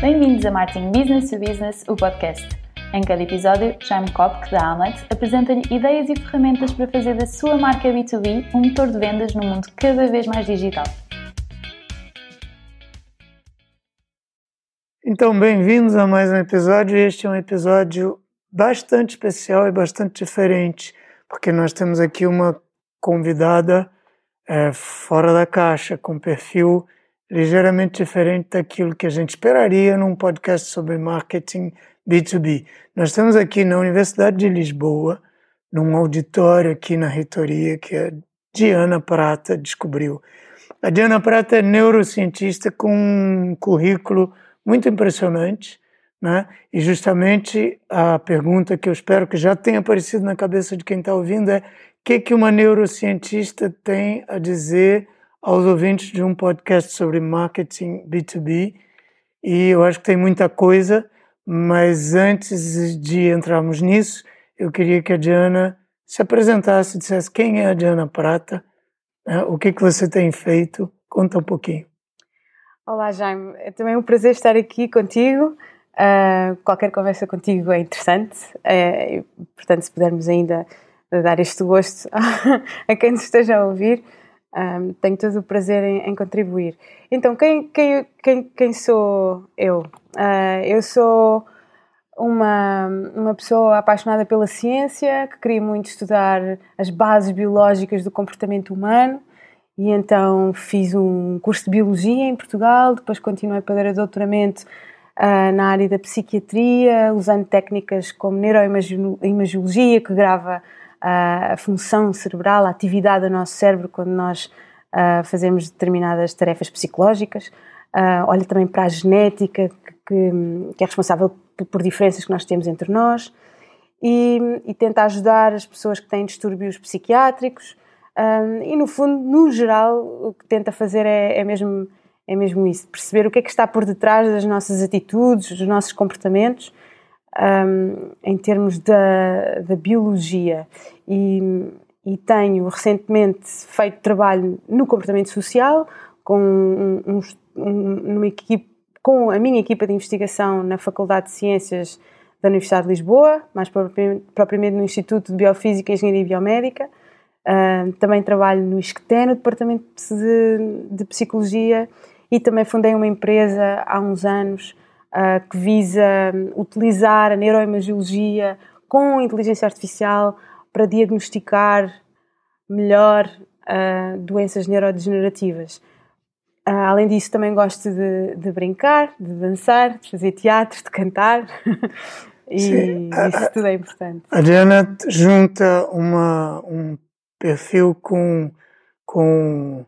Bem-vindos a Marketing Business to Business, o podcast. Em cada episódio, Jaime Kopk, da Amlet, apresenta-lhe ideias e ferramentas para fazer da sua marca B2B um motor de vendas num mundo cada vez mais digital. Então, bem-vindos a mais um episódio. Este é um episódio bastante especial e bastante diferente, porque nós temos aqui uma convidada é, fora da caixa, com perfil ligeiramente diferente daquilo que a gente esperaria num podcast sobre marketing B2B. Nós estamos aqui na Universidade de Lisboa, num auditório aqui na reitoria que a Diana Prata descobriu. A Diana Prata é neurocientista com um currículo muito impressionante, né? E justamente a pergunta que eu espero que já tenha aparecido na cabeça de quem está ouvindo é: o que, que uma neurocientista tem a dizer aos ouvintes de um podcast sobre marketing B2B? E eu acho que tem muita coisa, mas antes de entrarmos nisso, eu queria que a Diana se apresentasse, dissesse quem é a Diana Prata, né? o que, que você tem feito, conta um pouquinho. Olá, Jaime. É também um prazer estar aqui contigo. Uh, qualquer conversa contigo é interessante, uh, portanto, se pudermos ainda dar este gosto a quem nos esteja a ouvir, um, tenho todo o prazer em, em contribuir. Então, quem, quem, quem, quem sou eu? Uh, eu sou uma, uma pessoa apaixonada pela ciência, que queria muito estudar as bases biológicas do comportamento humano, e então fiz um curso de Biologia em Portugal, depois continuei para doutoramento uh, na área da psiquiatria, usando técnicas como neuroimagiologia, que grava uh, a função cerebral, a atividade do nosso cérebro quando nós uh, fazemos determinadas tarefas psicológicas. olha também para a genética, que, que, é responsável por diferenças que nós temos entre nós. E, e tenta ajudar as pessoas que têm distúrbios psiquiátricos. e no fundo, no geral, o que tenta fazer é, é mesmo é mesmo isso, perceber o que é que está por detrás das nossas atitudes, dos nossos comportamentos, um, em termos da, da biologia. E, e, tenho recentemente feito trabalho no comportamento social, com, um, um, equipe, com a minha equipa de investigação na Faculdade de Ciências da Universidade de Lisboa, mais propriamente no Instituto de Biofísica, Engenharia e Biomédica. Uh, também trabalho no ISCTE, no Departamento de, de Psicologia, e também fundei uma empresa há uns anos uh, que visa utilizar a neuroimagiologia com inteligência artificial para diagnosticar melhor uh, doenças neurodegenerativas. Uh, além disso, também gosto de, de, brincar, de dançar, de fazer teatro, de cantar. e Sim, isso tudo é importante. A Diana junta uma, um perfil com, com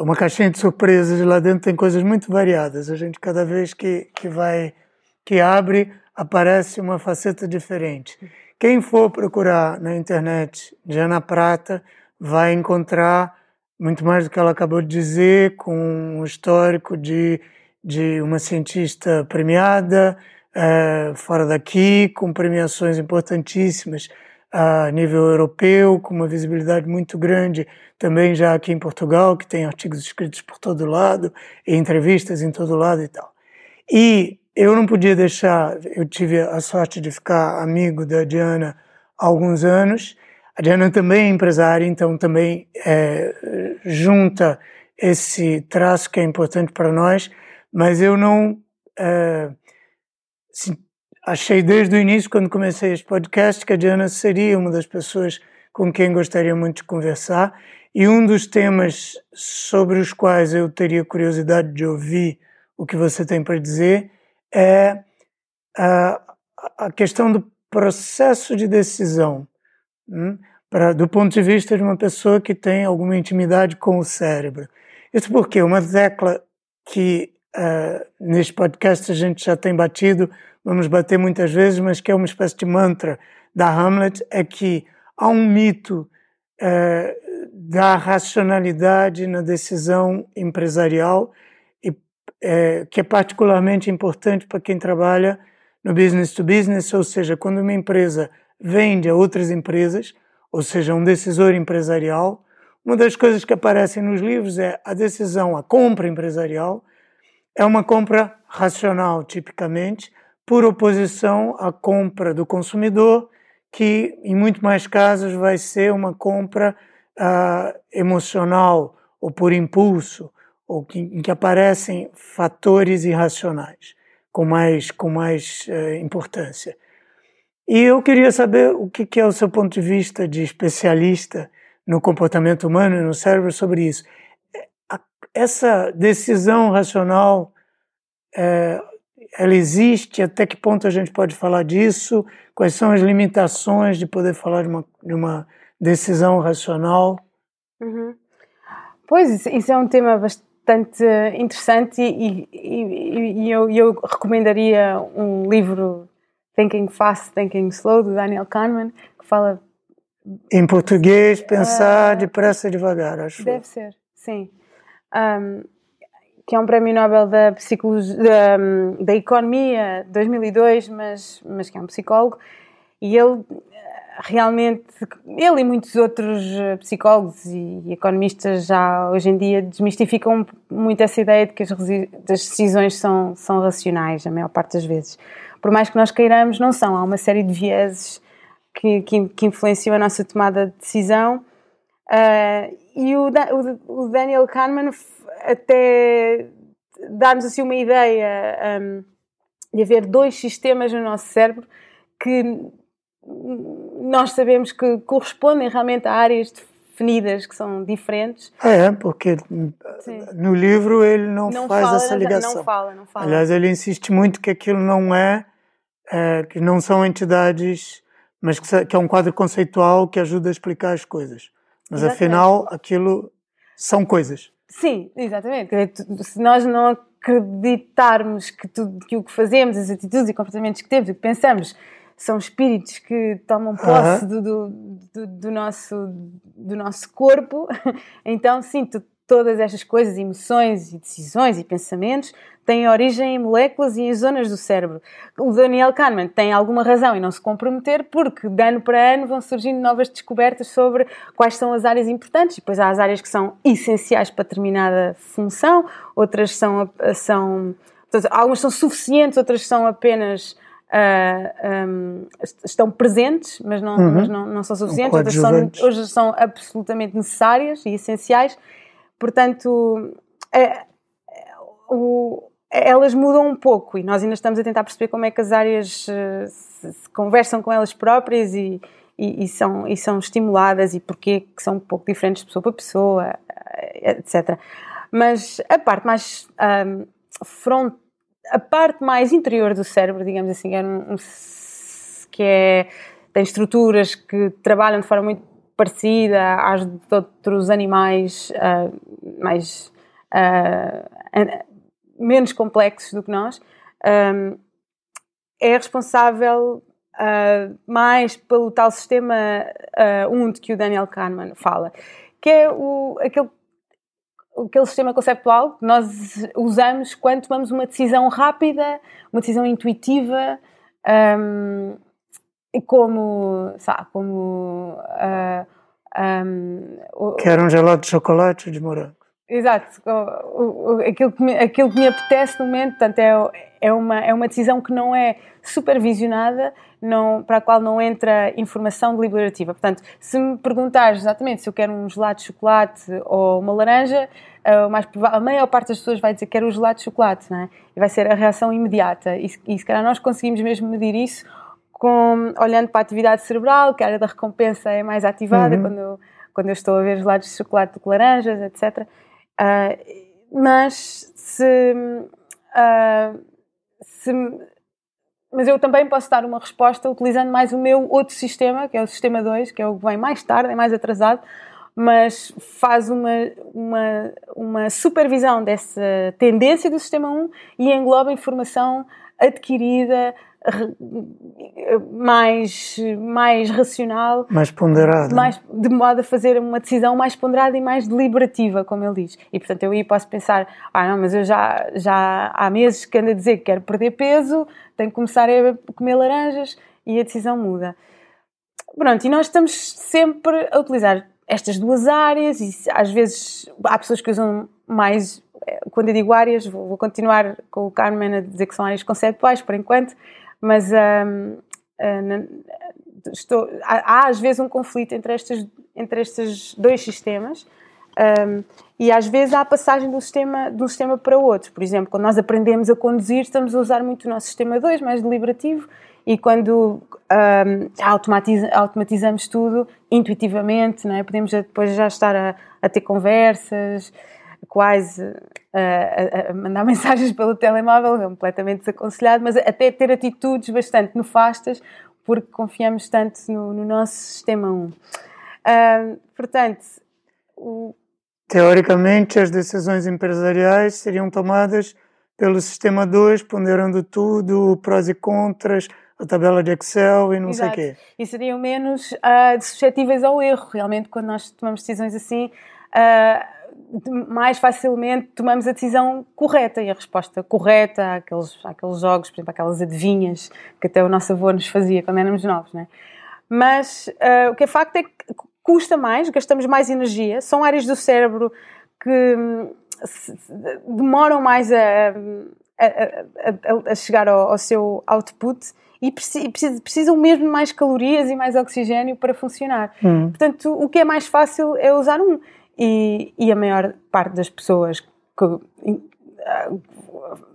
uma caixinha de surpresas lá dentro tem coisas muito variadas. A gente cada vez que, que vai que abre aparece uma faceta diferente. Quem for procurar na internet Diana Prata vai encontrar muito mais do que ela acabou de dizer, com um histórico de, de uma cientista premiada é, fora daqui, com premiações importantíssimas a nível europeu, com uma visibilidade muito grande também já aqui em Portugal, que tem artigos escritos por todo lado, e entrevistas em todo lado e tal. E eu não podia deixar, eu tive a sorte de ficar amigo da Diana há alguns anos. A Diana também é empresária, então também é, junta esse traço que é importante para nós, mas eu não é, achei desde o início, quando comecei este podcast, que a Diana seria uma das pessoas com quem gostaria muito de conversar. E um dos temas sobre os quais eu teria curiosidade de ouvir o que você tem para dizer é a, a questão do processo de decisão, hum, pra, do ponto de vista de uma pessoa que tem alguma intimidade com o cérebro. Isso porque uma tecla que uh, neste podcast a gente já tem batido vamos bater muitas vezes, mas que é uma espécie de mantra da Hamlet, é que há um mito é, da racionalidade na decisão empresarial e, é, que é particularmente importante para quem trabalha no business to business, ou seja, quando uma empresa vende a outras empresas, ou seja, um decisor empresarial, uma das coisas que aparecem nos livros é a decisão, a compra empresarial, é uma compra racional, tipicamente, por oposição à compra do consumidor, que em muito mais casos vai ser uma compra uh, emocional ou por impulso, ou que, em que aparecem fatores irracionais com mais, com mais uh, importância. E eu queria saber o que, que é o seu ponto de vista de especialista no comportamento humano e no cérebro sobre isso. Essa decisão racional, é, ela existe? Até que ponto a gente pode falar disso? Quais são as limitações de poder falar de uma, de uma decisão racional? Uhum. Pois, isso é um tema bastante interessante e, e, e eu, eu, recomendaria um livro Thinking Fast, Thinking Slow, do Daniel Kahneman, que fala. Em português, pensar uh, depressa e devagar, acho. Deve ser, sim. Um, que é um prémio Nobel da, psicologia, da, da Economia 2002, mas, mas que é um psicólogo, e ele realmente, ele e muitos outros psicólogos e economistas já hoje em dia desmistificam muito essa ideia de que as, decisões são, são racionais, a maior parte das vezes por mais que nós queiramos, não são. Há uma série de vieses que, que, que influenciam a nossa tomada de decisão. Uh, e o, o, o, Daniel Kahneman até dá-nos assim uma ideia um, de haver dois sistemas no nosso cérebro que nós sabemos que correspondem realmente a áreas definidas que são diferentes. É, porque Sim. no livro ele não, não faz fala, essa ligação. Não fala, não fala. Aliás, ele insiste muito que aquilo não é é, que não são entidades, mas que, que, é um quadro conceitual que ajuda a explicar as coisas. Mas exatamente. afinal, aquilo são coisas. Sim, exatamente. Se nós não acreditarmos que, tudo, que o que fazemos, as atitudes e comportamentos que temos, o que pensamos, são espíritos que tomam posse do, do, do, nosso, do nosso corpo, então sim, tu, todas estas coisas, emoções e decisões e pensamentos, têm origem em moléculas e em zonas do cérebro. O Daniel Kahneman tem alguma razão em não se comprometer, porque de ano para ano vão surgindo novas descobertas sobre quais são as áreas importantes. E depois há as áreas que são essenciais para determinada função, outras são. são algumas são suficientes, outras são apenas. Uh, ah, um, estão presentes, mas não, uhum. mas não, não são suficientes, outras são, outras são absolutamente necessárias e essenciais, Portanto, é, é, o, elas mudam um pouco e nós ainda estamos a tentar perceber como é que as áreas uh, se, se conversam com elas próprias e, e, e, são, e são estimuladas e porquê que são um pouco diferentes de pessoa para pessoa, eh, etc. Mas a parte mais um, front, a parte mais interior do cérebro, digamos assim, é um, um, que é, tem estruturas que trabalham de forma muito parecida às de outros animais uh, mais uh, menos complexos do que nós, um, é responsável uh, mais pelo tal sistema uh, 1 de que o Daniel Kahneman fala, que é o, aquele, aquele sistema conceptual que nós usamos quando tomamos uma decisão rápida, uma decisão intuitiva, um, como, sabe, como uh, um, o, Quero um gelado de chocolate de morango. Exato, o, o, aquilo, que me, aquilo que me apetece no momento, portanto, é, é, uma, é uma decisão que não é supervisionada, não, para a qual não entra informação deliberativa. Portanto, se me perguntares exatamente se eu quero um gelado de chocolate ou uma laranja, a, mais a maior parte das pessoas vai dizer que quero um gelado de chocolate, não é? E vai ser a reação imediata. E, e se calhar nós conseguimos mesmo medir isso com, olhando para a atividade cerebral, que a área da recompensa é mais ativada uhum. quando, eu, quando eu estou a ver gelados de chocolate do que laranjas, etc. Uh, mas se, uh, se, mas eu também posso dar uma resposta utilizando mais o meu outro sistema, que é o sistema 2, que é o que vem mais tarde, é mais atrasado, mas faz uma, uma, uma supervisão dessa tendência do sistema 1 e engloba informação adquirida, mais, mais racional, mais ponderada, mais, de modo a fazer uma decisão mais ponderada e mais deliberativa, como ele diz. E portanto eu aí posso pensar, ah não, mas eu já, já há meses que ando a dizer que quero perder peso, tenho que começar a comer laranjas e a decisão muda. Pronto, e nós estamos sempre a utilizar estas duas áreas e às vezes há pessoas que usam mais quando eu digo áreas, vou, vou, continuar com o Carmen a dizer que são áreas conceptuais por enquanto, mas um, estou, há, há, às vezes um conflito entre estes, entre estes dois sistemas. Um, e às vezes há a passagem de um, sistema, de um sistema para outro. Por exemplo, quando nós aprendemos a conduzir, estamos a usar muito o nosso sistema 2, mais deliberativo, e quando um, automatiza, automatizamos tudo intuitivamente, não é? podemos depois já estar a, a ter conversas, quase a, a, mandar mensagens pelo telemóvel, completamente desaconselhado, mas até ter atitudes bastante nefastas porque confiamos tanto no, no nosso sistema 1. portanto, o... teoricamente as decisões empresariais seriam tomadas pelo sistema 2, ponderando tudo, prós e contras, a tabela de Excel e não Exato. sei o quê. E seriam menos uh, suscetíveis ao erro, realmente, quando nós tomamos decisões assim. Uh, mais facilmente tomamos a decisão correta e a resposta correta àqueles, àqueles jogos, por exemplo, aquelas adivinhas que até o nosso avô nos fazia quando éramos novos, né? Mas uh, o que é facto é que custa mais, gastamos mais energia, são áreas do cérebro que demoram mais a, a, a, a chegar ao, ao, seu output e precisam mesmo de mais calorias e mais oxigênio para funcionar. Hum. Portanto, o que é mais fácil é usar um. E, e a maior parte das pessoas que ah,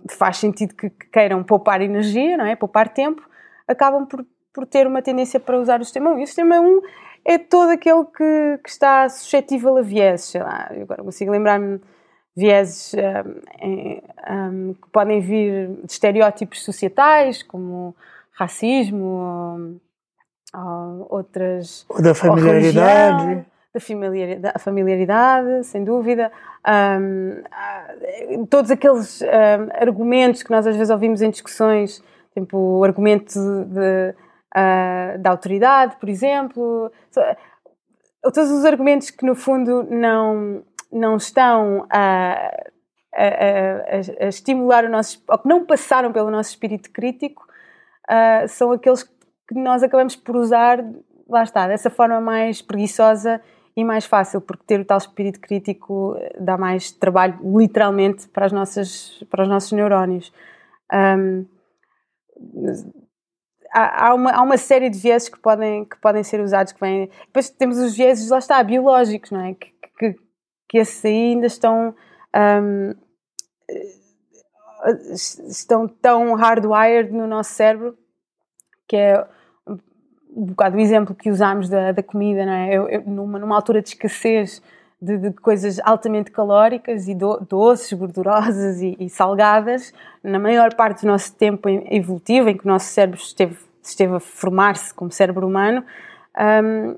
faz sentido que, queiram poupar energia, não é? Poupar tempo, acabam por, por ter uma tendência para usar o sistema 1. E o sistema 1 é todo aquele que, que está suscetível a vieses, sei lá, agora consigo lembrar-me vieses um, ah, um, que podem vir de estereótipos societais, como racismo, ou, ou outras... Ou da familiaridade da familiaridade, sem dúvida, um, todos aqueles um, argumentos que nós às vezes ouvimos em discussões, tipo o argumento de, uh, da autoridade, por exemplo, todos os argumentos que no fundo não, não estão a, a, a, a estimular o nosso, ou que não passaram pelo nosso espírito crítico, uh, são aqueles que nós acabamos por usar, lá está, dessa forma mais preguiçosa e mais fácil, porque ter o tal espírito crítico eh, dá mais trabalho, literalmente, para, as nossas, para os nossos neurónios. Um, há, uma, há uma série de vieses que podem, que podem ser usados. Que vêm, depois temos os vieses, lá está, biológicos, não é? Que, que, que esses aí ainda estão. Um, eh, estão tão hardwired no nosso cérebro que é um bocado o exemplo que usámos da, da comida, não é? Eu, eu, numa, numa altura de escassez de, de coisas altamente calóricas e do, doces, gordurosas e, e, salgadas, na maior parte do nosso tempo evolutivo, em que o nosso cérebro esteve, esteve a formar-se como cérebro humano, um,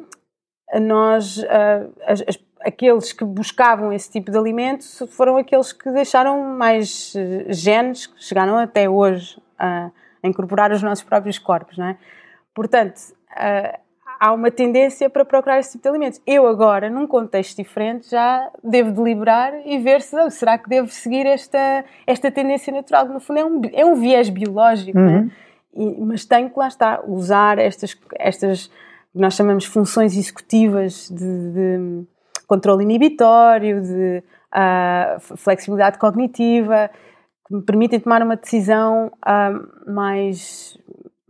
nós, uh, as, as, aqueles que buscavam esse tipo de alimentos foram aqueles que deixaram mais uh, genes, que chegaram até hoje a, a incorporar os nossos próprios corpos, não é? Portanto, uh, há uma tendência para procurar esse tipo de alimentos. Eu agora, num contexto diferente, já devo deliberar e ver se oh, será que devo seguir esta, esta tendência natural, no fundo é um, é um viés biológico, né? uhum. né? e, mas tenho que lá está, usar estas, estas nós chamamos funções executivas de, de controle inibitório, de uh, flexibilidade cognitiva, que me permitem tomar uma decisão uh, mais,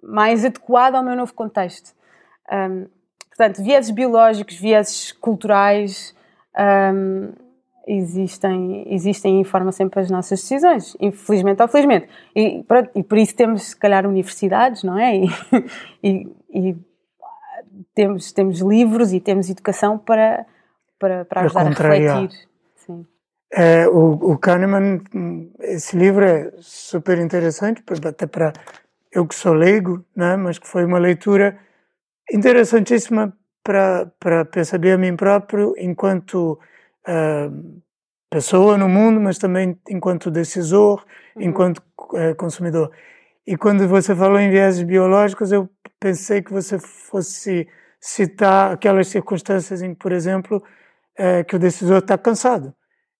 mais adequada ao meu novo contexto. Um, portanto, vieses biológicos, vieses culturais um, existem, existem e informam sempre as nossas decisões, infelizmente ou felizmente. E, pronto, e por isso temos, se calhar, universidades, não é? E, e, e temos, temos livros e temos educação para, para, para ajudar a refletir. Sim. É, o, o Kahneman, esse livro é super interessante, até para eu que sou leigo, né, mas que foi uma leitura interessantíssima para perceber a mim próprio enquanto uh, pessoa no mundo, mas também enquanto decisor, uhum. enquanto uh, consumidor. E quando você falou em viéses biológicos, eu pensei que você fosse citar aquelas circunstâncias em que, por exemplo, uh, que o decisor está cansado.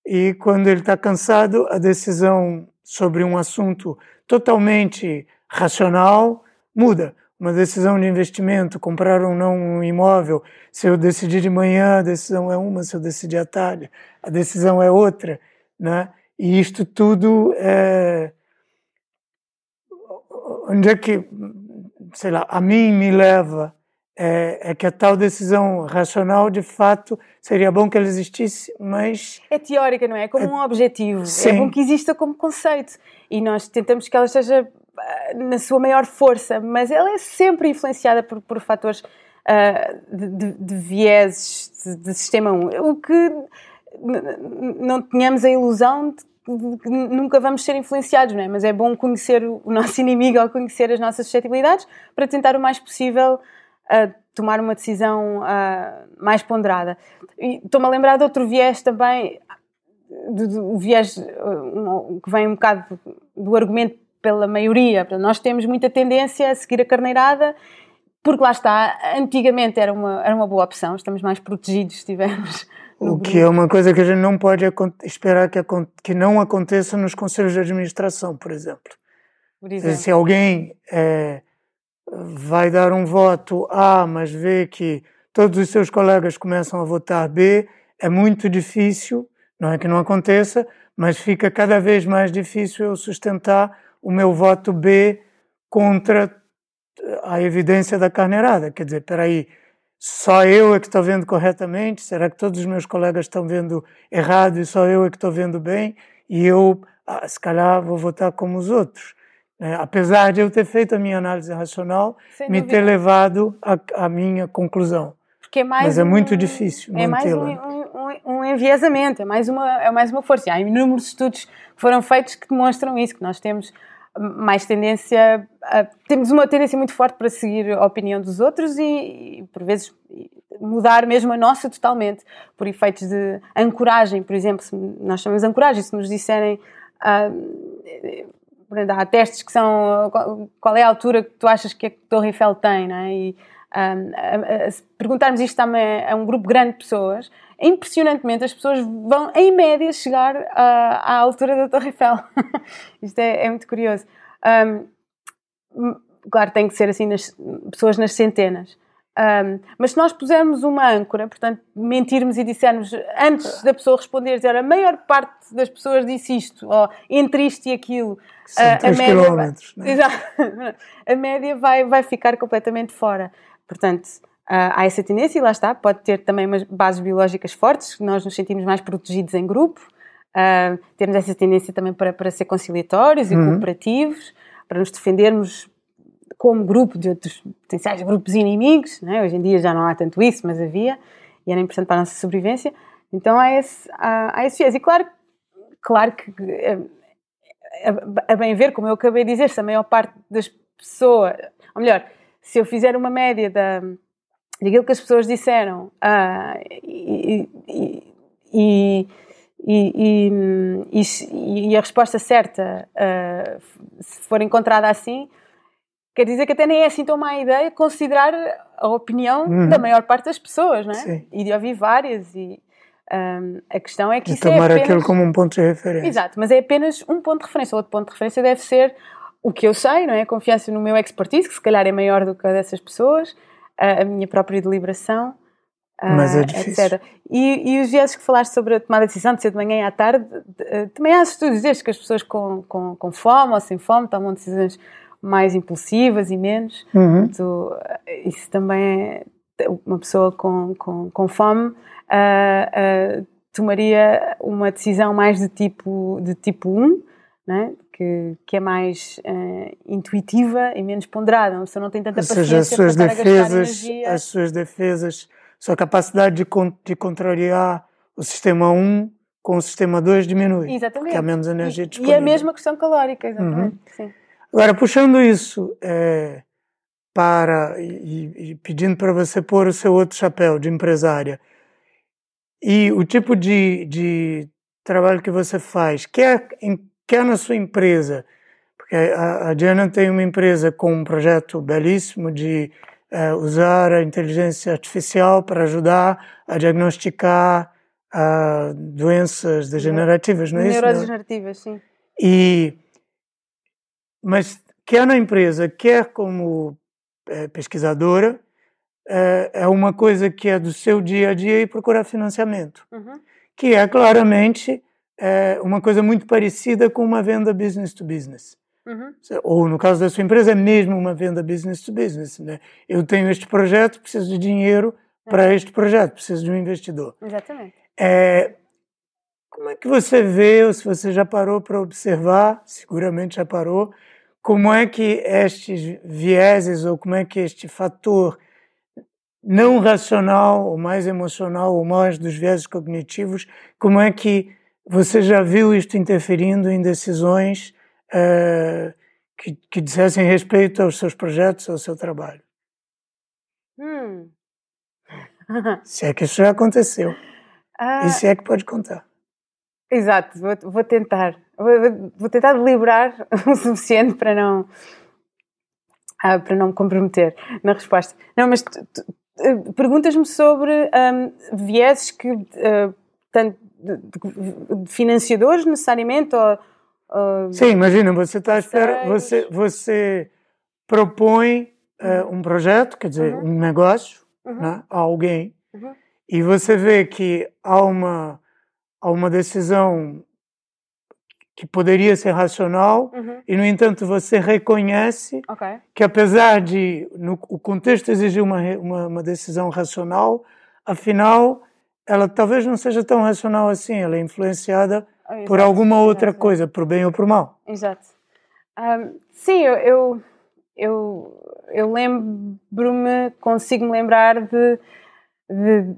E quando ele está cansado, a decisão sobre um assunto totalmente racional muda. Uma decisão de investimento, comprar ou não um imóvel, se eu decidir de manhã, a decisão é uma, se eu decidir à tarde, a decisão é outra, né? E isto tudo é. Onde é que, sei lá, a mim me leva é, é, que a tal decisão racional, de fato, seria bom que ela existisse, mas. É teórica, não é? É como é... um objetivo. Sim. É bom que exista como conceito. E nós tentamos que ela esteja ah, na sua maior força, mas ela é sempre influenciada por, por fatores uh, de, de, de, vieses de, de sistema 1. O que não tenhamos a ilusão de que nunca vamos ser influenciados, não é? Mas é bom conhecer o nosso inimigo ou conhecer as nossas suscetibilidades para tentar o mais possível uh, tomar uma decisão uh, mais ponderada. Estou-me a lembrar de outro viés também, do, do viés uh, que vem um bocado do argumento pela maioria. Nós temos muita tendência a seguir a carneirada porque lá está, antigamente era uma, era uma boa opção, estamos mais protegidos se tivermos o que é uma coisa que a gente não pode esperar que, que não aconteça nos conselhos de administração, por exemplo. Por exemplo. Se alguém é, vai dar um voto A, mas vê que todos os seus colegas começam a votar B, é muito difícil, não é que não aconteça, mas fica cada vez mais difícil eu sustentar o meu voto B contra a evidência da carneirada. Quer dizer, peraí, aí só eu é que estou vendo corretamente? Será que todos os meus colegas estão vendo errado e só eu é que estou vendo bem? E eu, ah, se calhar, vou votar como os outros. É, apesar de eu ter feito a minha análise racional, Sem me dúvida. ter levado à minha conclusão. Porque é mais Mas é muito difícil É mais um, um, um, enviesamento, é mais, uma, é mais uma força. Há inúmeros estudos que foram feitos que demonstram isso, que nós temos mais tendência a, temos uma tendência muito forte para seguir a opinião dos outros e, e, por vezes mudar mesmo a nossa totalmente por efeitos de ancoragem por exemplo se nós chamamos ancoragem se nos disserem uh, há testes que são qual é a altura que tu achas que a Torre Eiffel tem não é? e um, se perguntarmos isto também a um grupo grande de pessoas impressionantemente as pessoas vão, em média, chegar à, à altura da Torre Eiffel. Isto é, é, muito curioso. Um, claro, tem que ser assim, nas, pessoas nas centenas. Um, mas se nós pusermos uma âncora, portanto, mentirmos e dissermos antes da pessoa responder, dizer a maior parte das pessoas disse isto, ou entre isto e aquilo, a, a, média, vai, né? a média vai, vai ficar completamente fora. Portanto, Uh, há essa tendência e lá está, pode ter também umas bases biológicas fortes, nós nos sentimos mais protegidos em grupo, uh, temos essa tendência também para, para ser conciliatórios e uhum. cooperativos, para nos defendermos como grupo de outros potenciais grupos inimigos, é? hoje em dia já não há tanto isso, mas havia, e era importante para a nossa sobrevivência, então há esse, há, há esse viés. E claro, claro que, a, a bem ver, como eu acabei de dizer, se a maior parte das pessoas, ou melhor, se eu fizer uma média da daquilo que as pessoas disseram ah, e, e, e, a resposta certa uh, se for encontrada assim quer dizer que até nem é assim tão má ideia considerar a opinião uhum. da maior parte das pessoas não é? Sim. e de ouvir várias e um, a questão é que isso é tomar é apenas... aquilo como um ponto de referência exato, mas é apenas um ponto de referência outro ponto de referência deve ser o que eu sei, não é? A confiança no meu expertise, que se calhar é maior do que a dessas pessoas, a, a minha própria deliberação. Mas é difícil. Etc. E, e os dias que falaste sobre a tomada de decisão de ser de manhã e à tarde, também há estudos destes que as pessoas com, com, com fome ou sem fome tomam decisões mais impulsivas e menos. Uhum. Então, isso também é. Uma pessoa com, com, com fome uh, uh, tomaria uma decisão mais de tipo, de tipo 1, né? que, que é mais uh, intuitiva e menos ponderada. Uma pessoa não tem tanta Ou paciência seja, as suas defesas, as suas defesas, sua capacidade de, de contrariar o sistema 1 com o sistema 2 diminui. Exatamente. Porque há menos energia disponível. E a mesma questão calórica, exatamente. Uhum. Agora, puxando isso é, para e, e, pedindo para você pôr o seu outro chapéu de empresária e o tipo de, de trabalho que você faz, quer em quer na sua empresa, porque a, a Diana tem uma empresa com um projeto belíssimo de uh, usar a inteligência artificial para ajudar a diagnosticar uh, doenças degenerativas, não é isso? Neurodegenerativas, sim. E, mas quer na empresa, quer como é, pesquisadora, é, é, uma coisa que é do seu dia a dia e procurar financiamento, uhum. que é claramente é uma coisa muito parecida com uma venda business to business. Uhum. Ou no caso da sua empresa, é mesmo uma venda business to business. Né? Eu tenho este projeto, preciso de dinheiro para uhum. este projeto, preciso de um investidor. Exatamente. É, como é que você vê, ou se você já parou para observar, seguramente já parou, como é que estes vieses, ou como é que este fator não racional, ou mais emocional, ou mais dos vieses cognitivos, como é que você já viu isto interferindo em decisões uh, que, que dissessem respeito aos seus projetos, ao seu trabalho. Hum. se é que isso já aconteceu. Ah, e se é que pode contar. Exato, vou, vou tentar. Vou, vou, tentar deliberar o suficiente para não, ah, para não me comprometer na resposta. Não, mas eh, perguntas-me sobre um, vieses que, uh, tanto de, de, financiadores necessariamente ou Sim, imagina, você está à espera, você, você propõe uh, um projeto, quer dizer, uhum. um negócio uhum. né, a alguém, uhum. e você vê que há uma, há uma decisão que poderia ser racional, uhum. e no entanto você reconhece okay. que apesar de no, o contexto exigir uma, uma, uma decisão racional, afinal ela talvez não seja tão racional assim, ela é influenciada Exato, por alguma outra exato. coisa, por bem ou por mal. Exato. Um, sim, eu, eu, eu, eu lembro-me, consigo-me lembrar de, de,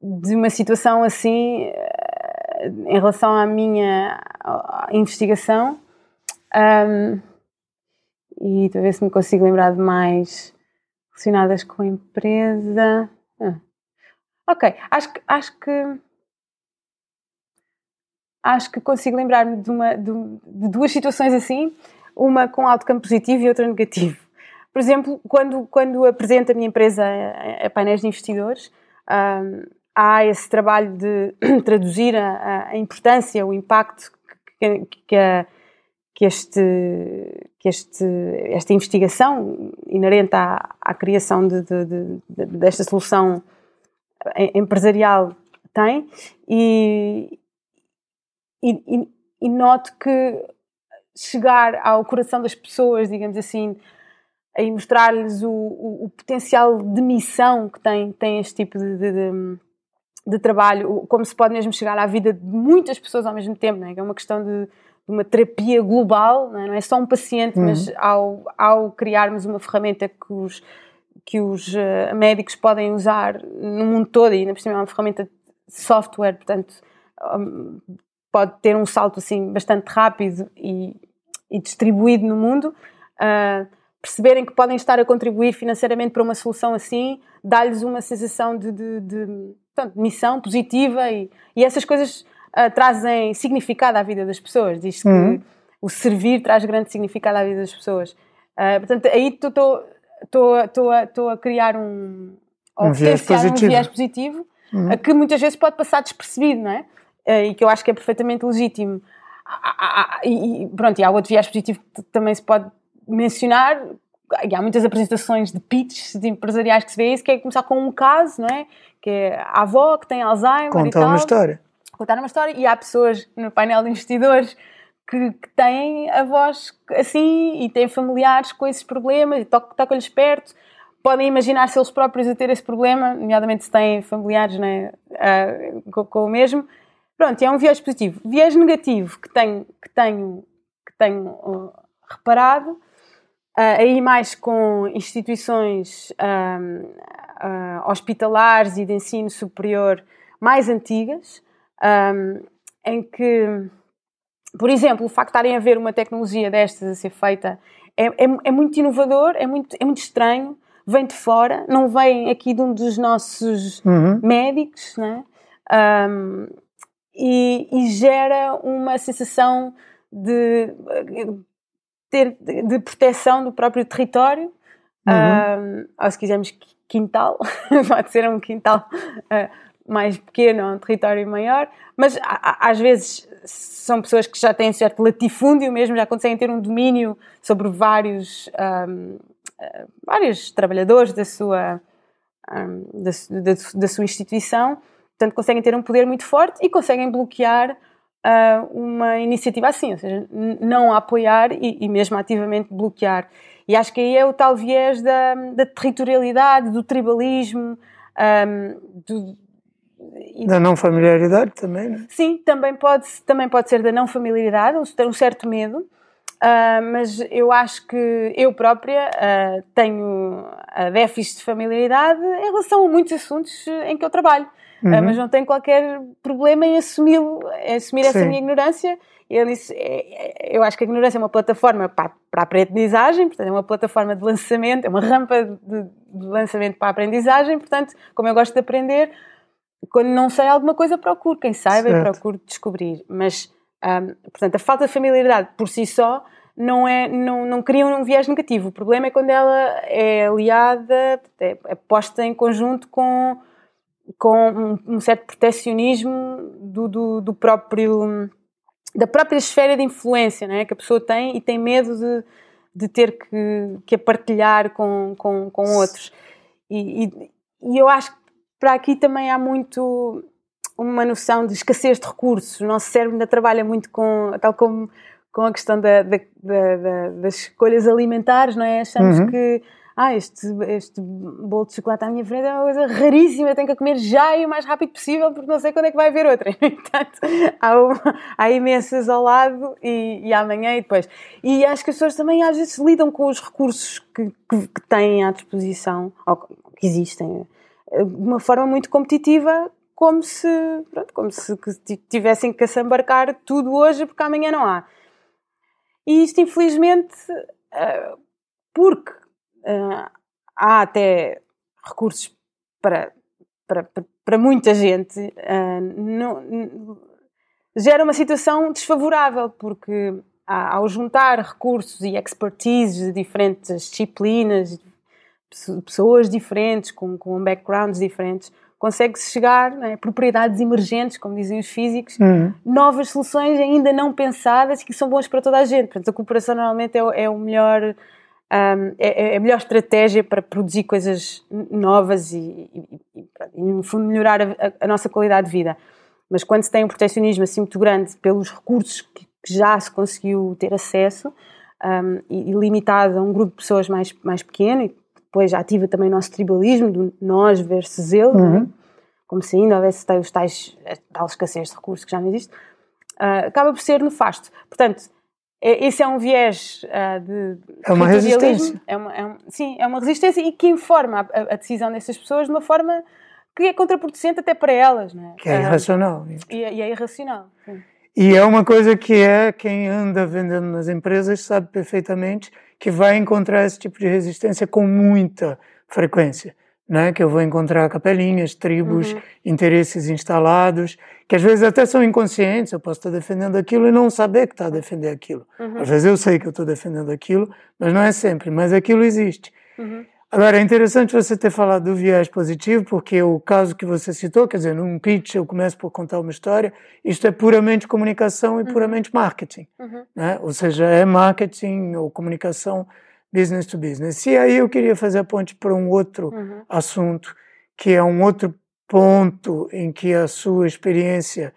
de, uma situação assim eh, em relação à minha investigação. Um, e talvez se me consigo lembrar de mais relacionadas com a empresa. Ah. Ok, acho, acho que acho que consigo lembrar-me de, uma, de, de, duas situações assim, uma com outcome positivo e outra negativo. Por exemplo, quando, quando apresento a minha empresa a, a painéis de investidores, um, há esse trabalho de traduzir a, a importância, o impacto que, que, a, que, este, que este, esta investigação inerente à, à criação de, de, de, desta solução empresarial tem e, e, e, noto que chegar ao coração das pessoas, digamos assim, e mostrar-lhes o, o, o, potencial de missão que tem, tem este tipo de, de, de, trabalho, como se pode mesmo chegar à vida de muitas pessoas ao mesmo tempo, não é? é uma questão de, de uma terapia global, não é? não é só um paciente, uhum. mas ao, ao criarmos uma ferramenta que os, que os uh, médicos podem usar no mundo todo, e ainda por cima é uma ferramenta de software, portanto, um, pode ter um salto assim bastante rápido e, e distribuído no mundo, uh, perceberem que podem estar a contribuir financeiramente para uma solução assim, dá-lhes uma sensação de, de, de, portanto, missão positiva e, e essas coisas uh, trazem significado à vida das pessoas. Diz que uhum. o servir traz grande significado à vida das pessoas. Uh, portanto, aí estou a criar um, um viés positivo, um viés positivo uhum. que muitas vezes pode passar despercebido, não é? Eh, e que eu acho que é perfeitamente legítimo. E pronto, e há outro viés positivo que também se pode mencionar. E há muitas apresentações de pitches de empresariais que se vê isso, que é começar com um caso, não é? Que é a avó que tem Alzheimer Contar e tal. uma história. Contar uma história. E há pessoas no painel de investidores que, que têm avós assim e têm familiares com esses problemas e tocam-lhes perto podem imaginar se eles próprios a ter esse problema, nomeadamente se têm familiares né, uh, com, com, o mesmo, Pronto, é um viés positivo. Viés negativo que tenho, que tenho, que tenho uh, reparado, uh, aí mais com instituições uh, hospitalares e de ensino superior mais antigas, um, em que, por exemplo, o facto de estarem a ver uma tecnologia destas a ser feita é, é, é muito inovador, é muito, é muito estranho, vem de fora, não vem aqui de um dos nossos uhum. médicos, né? Um, e, e gera uma sensação de, ter, de proteção do próprio território, uhum. uh, ou se quisermos quintal, pode ser um quintal uh, mais pequeno, um território maior, mas a, às vezes são pessoas que já têm certo latifúndio mesmo, já conseguem ter um domínio sobre vários, um, uh, vários trabalhadores da sua, um, da, da, da sua instituição Portanto, conseguem ter um poder muito forte e conseguem bloquear uh, uma iniciativa assim, ou seja, não apoiar e, e, mesmo ativamente bloquear. E acho que aí é o tal viés da, da territorialidade, do tribalismo, um, do, da não familiaridade também, não é? Sim, também pode, também pode ser da não familiaridade, um certo medo, uh, mas eu acho que eu própria uh, tenho a déficit de familiaridade em relação a muitos assuntos em que eu trabalho. Ah, uhum. Uh, mas não tenho qualquer problema em assumir, assumir essa minha ignorância. Ele disse, é, é, eu acho que a ignorância é uma plataforma para, para a aprendizagem, portanto é uma plataforma de lançamento, é uma rampa de, de lançamento para a aprendizagem, portanto, como eu gosto de aprender, quando não sei alguma coisa, procuro quem saiba certo. e procuro descobrir. Mas, portanto, a falta de familiaridade por si só não, é, não, não cria um viés negativo. O problema é quando ela é aliada, é, é posta em conjunto com, com um, certo protecionismo do, do, do, próprio da própria esfera de influência não é? que a pessoa tem e tem medo de, de ter que, que a partilhar com, com, com outros. E, e, e eu acho que para aqui também há muito uma noção de escassez de recursos. O nosso cérebro ainda trabalha muito com, tal como com a questão da, da, da, das escolhas alimentares, não é? Achamos uhum. que ah, este, este bolo de chocolate à minha frente é uma coisa raríssima, eu tenho que comer já e o mais rápido possível porque não sei quando é que vai haver outra. Portanto, há, uma, há imensas ao lado e, e amanhã e depois. E acho que as pessoas também às vezes lidam com os recursos que, que, que têm à disposição, ou que existem, de uma forma muito competitiva, como se, pronto, como se tivessem que assambarcar tudo hoje porque amanhã não há. E isto, infelizmente, eh, porque eh, há até recursos para, para, para muita gente, eh, não, gera uma situação desfavorável, porque ao juntar recursos e expertise de diferentes disciplinas, pessoas diferentes, com, com backgrounds diferentes, consegue-se chegar a é, propriedades emergentes, como dizem os físicos, uhum. novas soluções ainda não pensadas que são boas para toda a gente. Portanto, a cooperação normalmente é, é o melhor, um, é, é, a melhor estratégia para produzir coisas novas e, e, e, e no fundo, melhorar a, a, nossa qualidade de vida. Mas quando se tem um proteccionismo assim muito grande pelos recursos que, que já se conseguiu ter acesso um, e, limitado a um grupo de pessoas mais, mais pequeno, depois ativa também o nosso tribalismo, do nós versus ele, é? uhum. como se ainda houvesse os tais, tal escassez de recursos que já não existe, uh, acaba por ser nefasto. Portanto, é, esse é um viés uh, de. É uma resistência. É uma, é um, sim, é uma resistência e que informa a, a, decisão dessas pessoas de uma forma que é contraproducente até para elas. Não é? Que é irracional. E, e é irracional. Sim. E é uma coisa que é quem anda vendendo nas empresas sabe perfeitamente que vai encontrar esse tipo de resistência com muita frequência. Né, que eu vou encontrar capelinhas, tribos, uhum. interesses instalados, que às vezes até são inconscientes, eu posso estar defendendo aquilo e não saber que está defendendo aquilo. Uhum. Às vezes eu sei que eu estou defendendo aquilo, mas não é sempre, mas aquilo existe. Uhum. Agora, é interessante você ter falado do viés positivo, porque o caso que você citou, quer dizer, num pitch eu começo por contar uma história, isto é puramente comunicação e uhum. puramente marketing. Uhum. Né? Ou seja, é marketing ou comunicação business to business. E aí eu queria fazer a ponte para um outro uhum. assunto, que é um outro ponto em que a sua experiência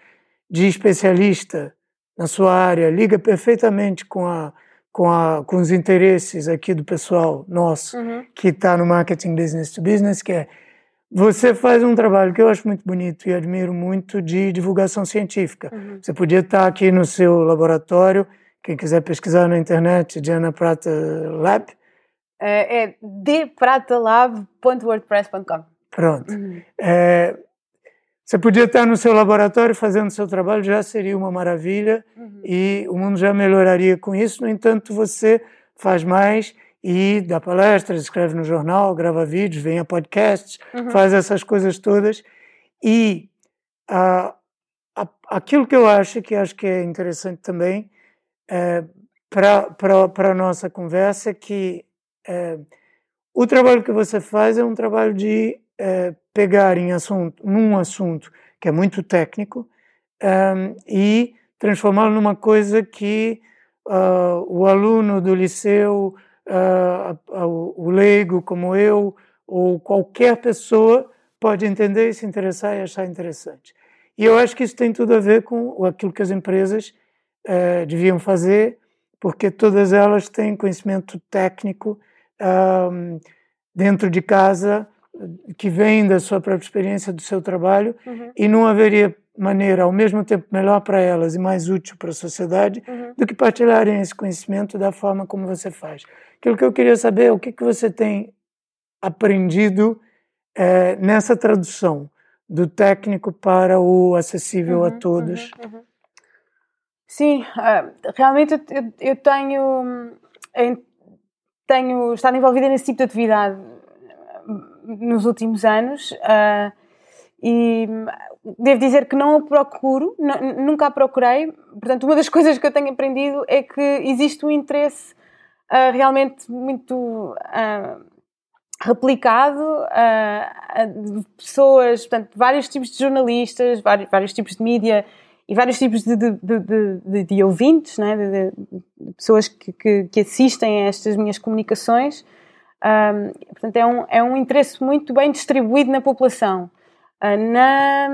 de especialista na sua área liga perfeitamente com a com, a, com os interesses aqui do pessoal nosso uhum. que está no marketing business to business, que é você faz um trabalho que eu acho muito bonito e admiro muito de divulgação científica. Uhum. Você podia estar tá aqui no seu laboratório, quem quiser pesquisar na internet, Diana Prata Lab. É, é dpratalab.wordpress.com. Pronto. Uhum. É, você podia estar no seu laboratório fazendo seu trabalho, já seria uma maravilha uhum. e o mundo já melhoraria com isso. No entanto, você faz mais e dá palestras, escreve no jornal, grava vídeos, vem a podcasts, uhum. faz essas coisas todas. E a, a, aquilo que eu acho, que acho que é interessante também é, para a nossa conversa, é que é, o trabalho que você faz é um trabalho de é, pegar em assunto, num assunto que é muito técnico um, e transformá-lo numa coisa que uh, o aluno do liceu, uh, o leigo como eu, ou qualquer pessoa pode entender e se interessar e achar interessante. E eu acho que isso tem tudo a ver com aquilo que as empresas uh, deviam fazer, porque todas elas têm conhecimento técnico um, dentro de casa que vem da sua própria experiência, do seu trabalho, uhum. e não haveria maneira, ao mesmo tempo, melhor para elas e mais útil para a sociedade, uhum. do que partilharem esse conhecimento da forma como você faz. Aquilo que eu queria saber é o que, que você tem aprendido é, nessa tradução do técnico para o acessível uhum, a todos. Uhum, uhum. Sim, uh, realmente eu, eu tenho, tenho estado envolvida nesse tipo de atividade nos últimos anos uh, e devo dizer que não a procuro, nunca a procurei. Portanto, uma das coisas que eu tenho aprendido é que existe um interesse uh, realmente muito uh, replicado de pessoas, portanto, vários tipos de jornalistas, vários, vários tipos de mídia e vários tipos de, de, de, de ouvintes, né? de, pessoas que, que, que assistem a estas minhas comunicações. Um, portanto, é um, é um interesse muito bem distribuído na população. Uh, na,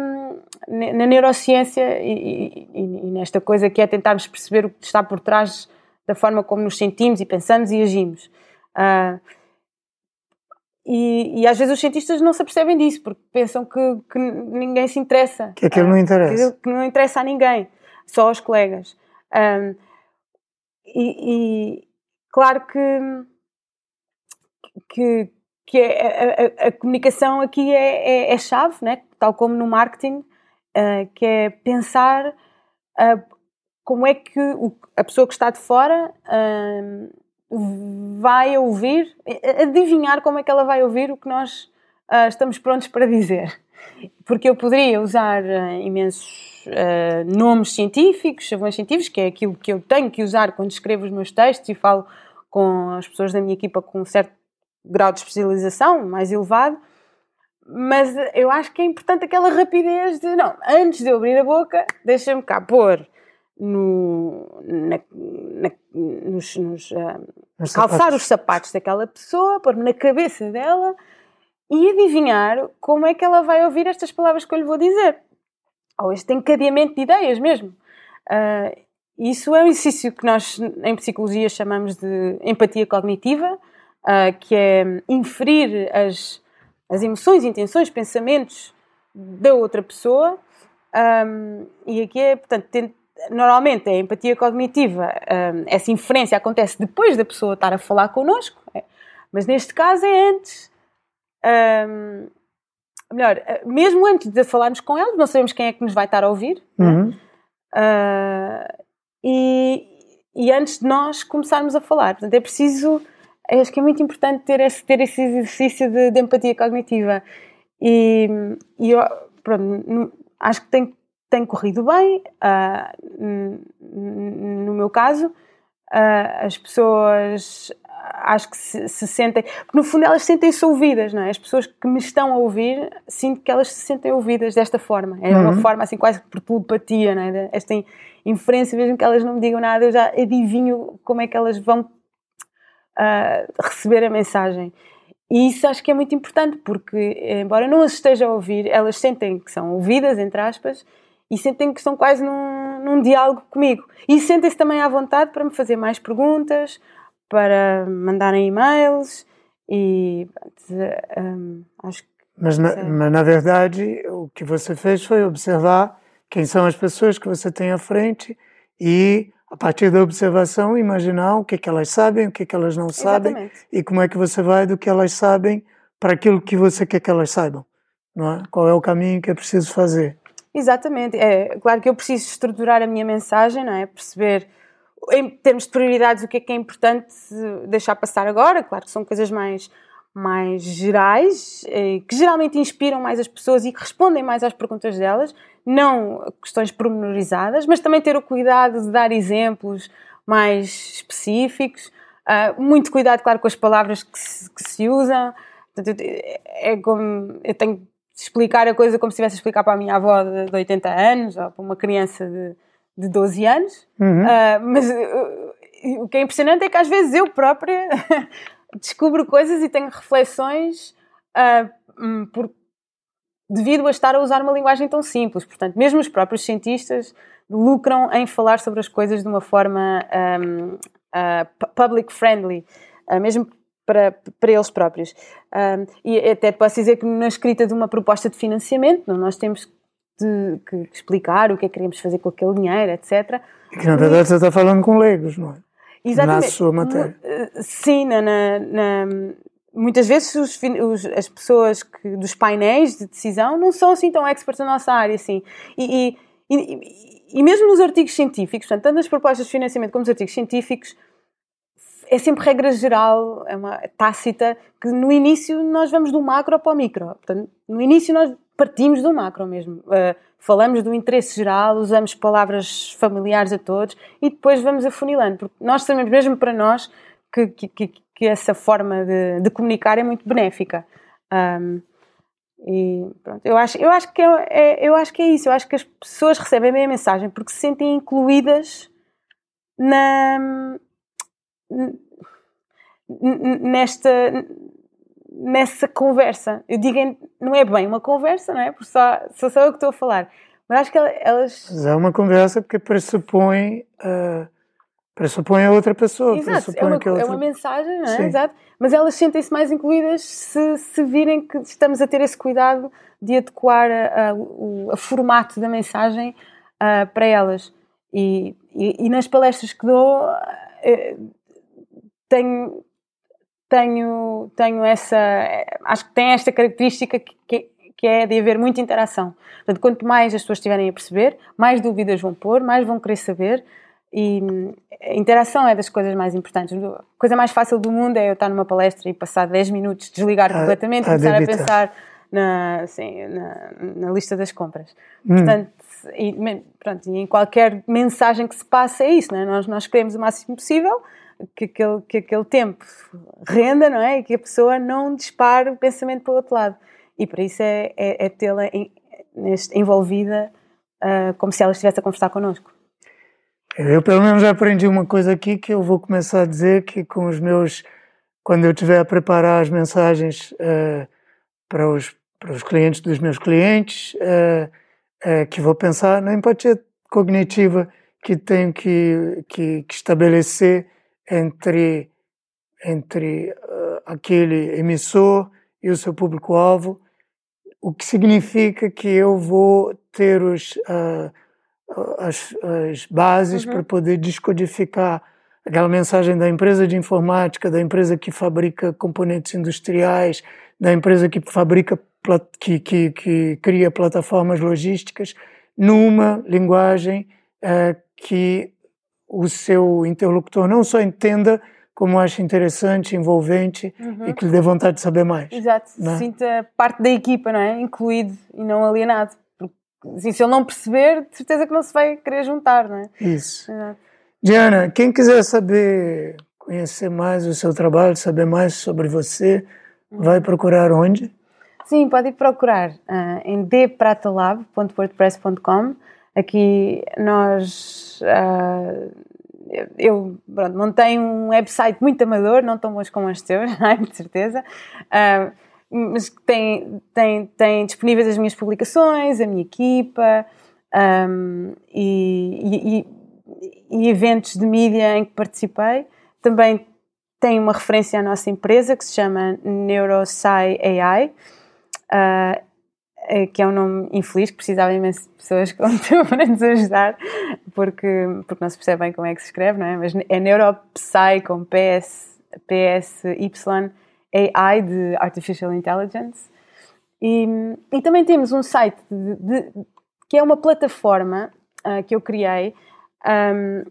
na neurociência e, e, e, nesta coisa que é tentarmos perceber o que está por trás da forma como nos sentimos e pensamos e agimos. Uh, e, e, às vezes os cientistas não se apercebem disso, porque pensam que, que ninguém se interessa. Que aquilo não interessa. Que, que, não interessa a ninguém, só aos colegas. Um, e, e, claro que que, que é, a, a, comunicação aqui é, é, é, chave, né? tal como no marketing, uh, que é pensar uh, como é que o, a pessoa que está de fora uh, vai ouvir, adivinhar como é que ela vai ouvir o que nós estamos prontos para dizer. Porque eu poderia usar imensos nomes científicos, chavões científicos, que é aquilo que eu tenho que usar quando escrevo os meus textos e falo com as pessoas da minha equipa com um certo grau de especialização mais elevado, mas eu acho que é importante aquela rapidez de não, antes de eu abrir a boca, deixa-me cá pôr no, na, na, nos, nos uh, calçar sapatos. os sapatos daquela pessoa, pôr-me na cabeça dela e adivinhar como é que ela vai ouvir estas palavras que eu lhe vou dizer. Ou este encadeamento de ideias mesmo. Uh, isso é um exercício que nós em psicologia chamamos de empatia cognitiva, uh, que é inferir as, as emoções, intenções, pensamentos da outra pessoa. Um, e aqui é, portanto, tem, normalmente a empatia cognitiva, um, essa inferência acontece depois da pessoa estar a falar connosco, é, mas neste caso é antes. Um, melhor, mesmo antes de falarmos com eles, não sabemos quem é que nos vai estar a ouvir. É? Uhum. Uh, e, e antes de nós começarmos a falar. Portanto, é preciso acho que é muito importante ter esse, ter esse exercício de, de empatia cognitiva. E, e eu, pronto, acho que tem, tem corrido bem. Uh, no meu caso, uh, as pessoas acho que se, se, sentem. Porque no fundo elas sentem-se ouvidas, não é? As pessoas que me estão a ouvir, sinto que elas se sentem ouvidas desta forma. É uhum. uma forma assim quase por telepatia, não é? Esta inferência, mesmo que elas não me digam nada, eu já adivinho como é que elas vão uh, receber a mensagem. E isso acho que é muito importante, porque, embora não as esteja a ouvir, elas sentem que são ouvidas, entre aspas, e sentem que estão quase num, num diálogo comigo. E sentem-se também à vontade para me fazer mais perguntas, para mandarem e-mails, e um, acho que. Mas na, mas na verdade, o que você fez foi observar quem são as pessoas que você tem à frente e a partir da observação, imaginar o que, é que elas sabem, o que, é que elas não sabem Exatamente. e como é que você vai do que elas sabem para aquilo que você quer que elas saibam. Não é? Qual é o caminho que é preciso fazer? Exatamente. É claro que eu preciso estruturar a minha mensagem, não é? Perceber, em termos de prioridades, o que é que é importante deixar passar agora. Claro que são coisas mais mais gerais, eh, que geralmente inspiram mais as pessoas e que respondem mais às perguntas delas, não questões pormenorizadas, mas também ter o cuidado de dar exemplos mais específicos, uh, muito cuidado, claro, com as palavras que se, que se usam. É como eu tenho de explicar a coisa como se estivesse a explicar para a minha avó de, de 80 anos ou para uma criança de, de 12 anos, uhum. uh, mas uh, o que é impressionante é que às vezes eu própria descubro coisas e tenho reflexões uh, por devido a estar a usar uma linguagem tão simples. Portanto, mesmo os próprios cientistas lucram em falar sobre as coisas de uma forma um, uh, public friendly, uh, mesmo para, para eles próprios. Um, e até posso dizer que na escrita de uma proposta de financiamento, nós temos de, que explicar o que é que queremos fazer com aquele dinheiro, etc. Que na verdade você está falando com leigos, não é? Exatamente. Na sua matéria. Sim, na, na, na muitas vezes os, os, as pessoas que, dos painéis de decisão não são assim tão experts na nossa área, assim. E, e, e, e, mesmo nos artigos científicos, portanto, tanto nas propostas de financiamento como nos artigos científicos, é sempre regra geral, é uma tácita, que no início nós vamos do macro para o micro. Portanto, no início nós partimos do macro mesmo. Uh, falamos do interesse geral, usamos palavras familiares a todos e depois vamos afunilando, porque nós sabemos, mesmo para nós, que, que, que essa forma de, de, comunicar é muito benéfica. Um, e pronto, eu acho, eu, acho que é, é, eu acho que é isso, eu acho que as pessoas recebem bem a mensagem porque se sentem incluídas na, nesta nessa conversa. Eu digo, não é bem uma conversa, não é? Porque só, só sou eu que estou a falar. Mas acho que elas. Mas é uma conversa porque pressupõe. Uh, pressupõe a outra pessoa. Exato, é uma, outra... é uma mensagem, não é? Sim. Exato. Mas elas sentem-se mais incluídas se, se virem que estamos a ter esse cuidado de adequar a, a, o a formato da mensagem uh, para elas. E, e, e, nas palestras que dou, uh, tenho tenho, tenho essa. Acho que tem esta característica que, que, que, é de haver muita interação. Portanto, quanto mais as pessoas estiverem a perceber, mais dúvidas vão pôr, mais vão querer saber. E a interação é das coisas mais importantes. A coisa mais fácil do mundo é eu estar numa palestra e passar 10 minutos, desligar a, completamente, a começar debitar. a pensar na, assim, na, na, lista das compras. Hum. Portanto, e, pronto, e em qualquer mensagem que se passa é isso, não é? nós, nós queremos o máximo possível, que aquele, que aquele tempo renda, não é? E que a pessoa não dispare o pensamento para o outro lado. E para isso é, é, é tê-la envolvida uh, como se ela estivesse a conversar connosco. Eu, pelo menos, já aprendi uma coisa aqui que eu vou começar a dizer que com os meus. Quando eu estiver a preparar as mensagens uh, para, os, para os clientes dos meus clientes, uh, que vou pensar na empatia cognitiva que tenho que, que, que estabelecer entre, entre uh, aquele emissor e o seu público-alvo, o que significa que eu vou ter os, uh, as, as, bases uhum. para poder descodificar aquela mensagem da empresa de informática, da empresa que fabrica componentes industriais, da empresa que fabrica que, que, que cria plataformas logísticas numa linguagem uh, que o seu interlocutor não só entenda, como acha interessante, envolvente uhum. e que lhe dê vontade de saber mais. Exato, é? sinta parte da equipa, não é? Incluído e não alienado. Assim, se ele não perceber, de certeza que não se vai querer juntar, não é? Isso. Exato. Diana, quem quiser saber, conhecer mais o seu trabalho, saber mais sobre você, vai procurar onde? Sim, pode ir procurar uh, em dpratalab.wordpress.com Aqui nós. Uh, eu pronto, montei um website muito amador, não tão bons como os teus, de certeza, uh, mas tem, tem, tem disponíveis as minhas publicações, a minha equipa um, e, e, e, eventos de mídia em que participei. Também tem uma referência à nossa empresa que se chama Neurosci AI. Uh, eh, que é um nome infeliz, que precisava imenso de pessoas para nos ajudar, porque, porque não se percebe bem como é que se escreve, não é? Mas é Neuropsy com PS, PSY AI de Artificial Intelligence. E, e também temos um site de, de, que é uma plataforma uh, que eu criei um,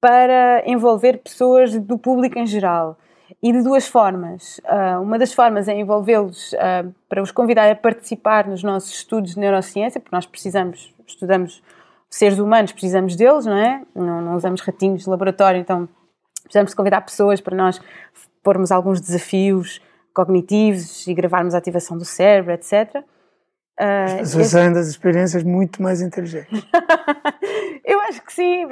para envolver pessoas do público em geral e de duas formas. Uh, uma das formas é envolvê-los uh, para os convidar a participar nos nossos estudos de neurociência, porque nós precisamos, estudamos seres humanos, precisamos deles, não é? Não, não usamos ratinhos de laboratório, então precisamos convidar pessoas para nós pormos alguns desafios cognitivos e gravarmos a ativação do cérebro, etc. As pessoas esse... saem das experiências muito mais inteligentes. Eu acho que sim.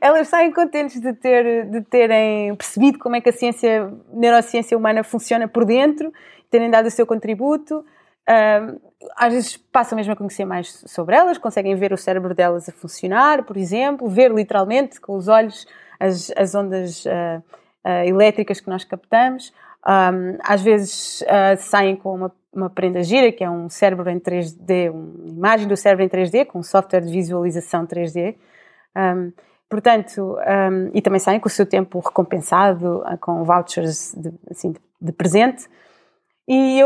Elas saem contentes de, ter, de terem percebido como é que a ciência, a neurociência humana funciona por dentro, terem dado o seu contributo uh, às vezes passam mesmo a conhecer mais sobre elas, conseguem ver o cérebro delas a funcionar, por exemplo, ver literalmente com os olhos as, as ondas uh, uh, elétricas que nós captamos. Um, às vezes uh, saem com uma, uma prenda gira, que é um cérebro em 3D, uma imagem do cérebro em 3D, com um software de visualização 3D. Um, portanto, um, e também saem com o seu tempo recompensado, com vouchers de, assim, de presente. E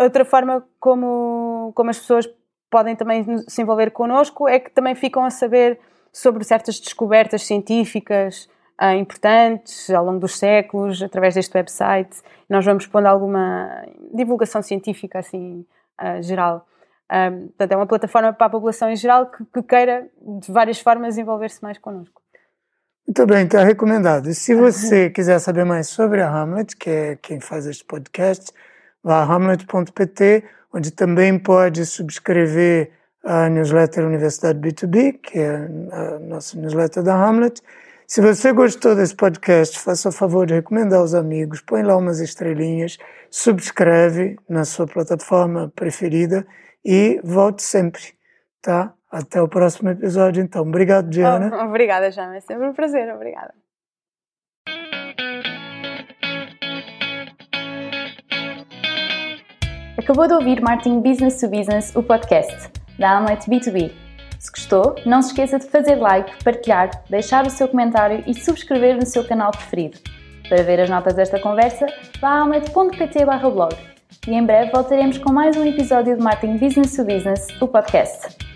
outra forma como, como as pessoas podem também se envolver connosco é que também ficam a saber sobre certas descobertas científicas uh, importantes ao longo dos séculos, através deste website. Nós vamos pondo alguma divulgação científica assim uh, geral. Um, portanto, é uma plataforma para a população em geral que, que queira, de várias formas, envolver-se mais connosco. Muito bem, está recomendado. E se você quiser saber mais sobre a Hamlet, que é quem faz este podcast, vá a hamlet.pt, onde também pode subscrever a newsletter Universidade B2B, que é a nossa newsletter da Hamlet. Se você gostou desse podcast, faça o favor de recomendar aos amigos, põe lá umas estrelinhas, subscreve na sua plataforma preferida e volte sempre, tá? Até o próximo episódio, então. Obrigado, Diana. Oh, obrigada, Jana. É sempre um prazer. Obrigada. Acabou de ouvir Martin Business to Business, o podcast da Amlet B2B. Se gostou, não se esqueça de fazer like, partilhar, deixar o seu comentário e subscrever no seu canal preferido. Para ver as notas desta conversa, vá a amlet.pt blog. E em breve voltaremos com mais um episódio de Martin Business to Business, o podcast.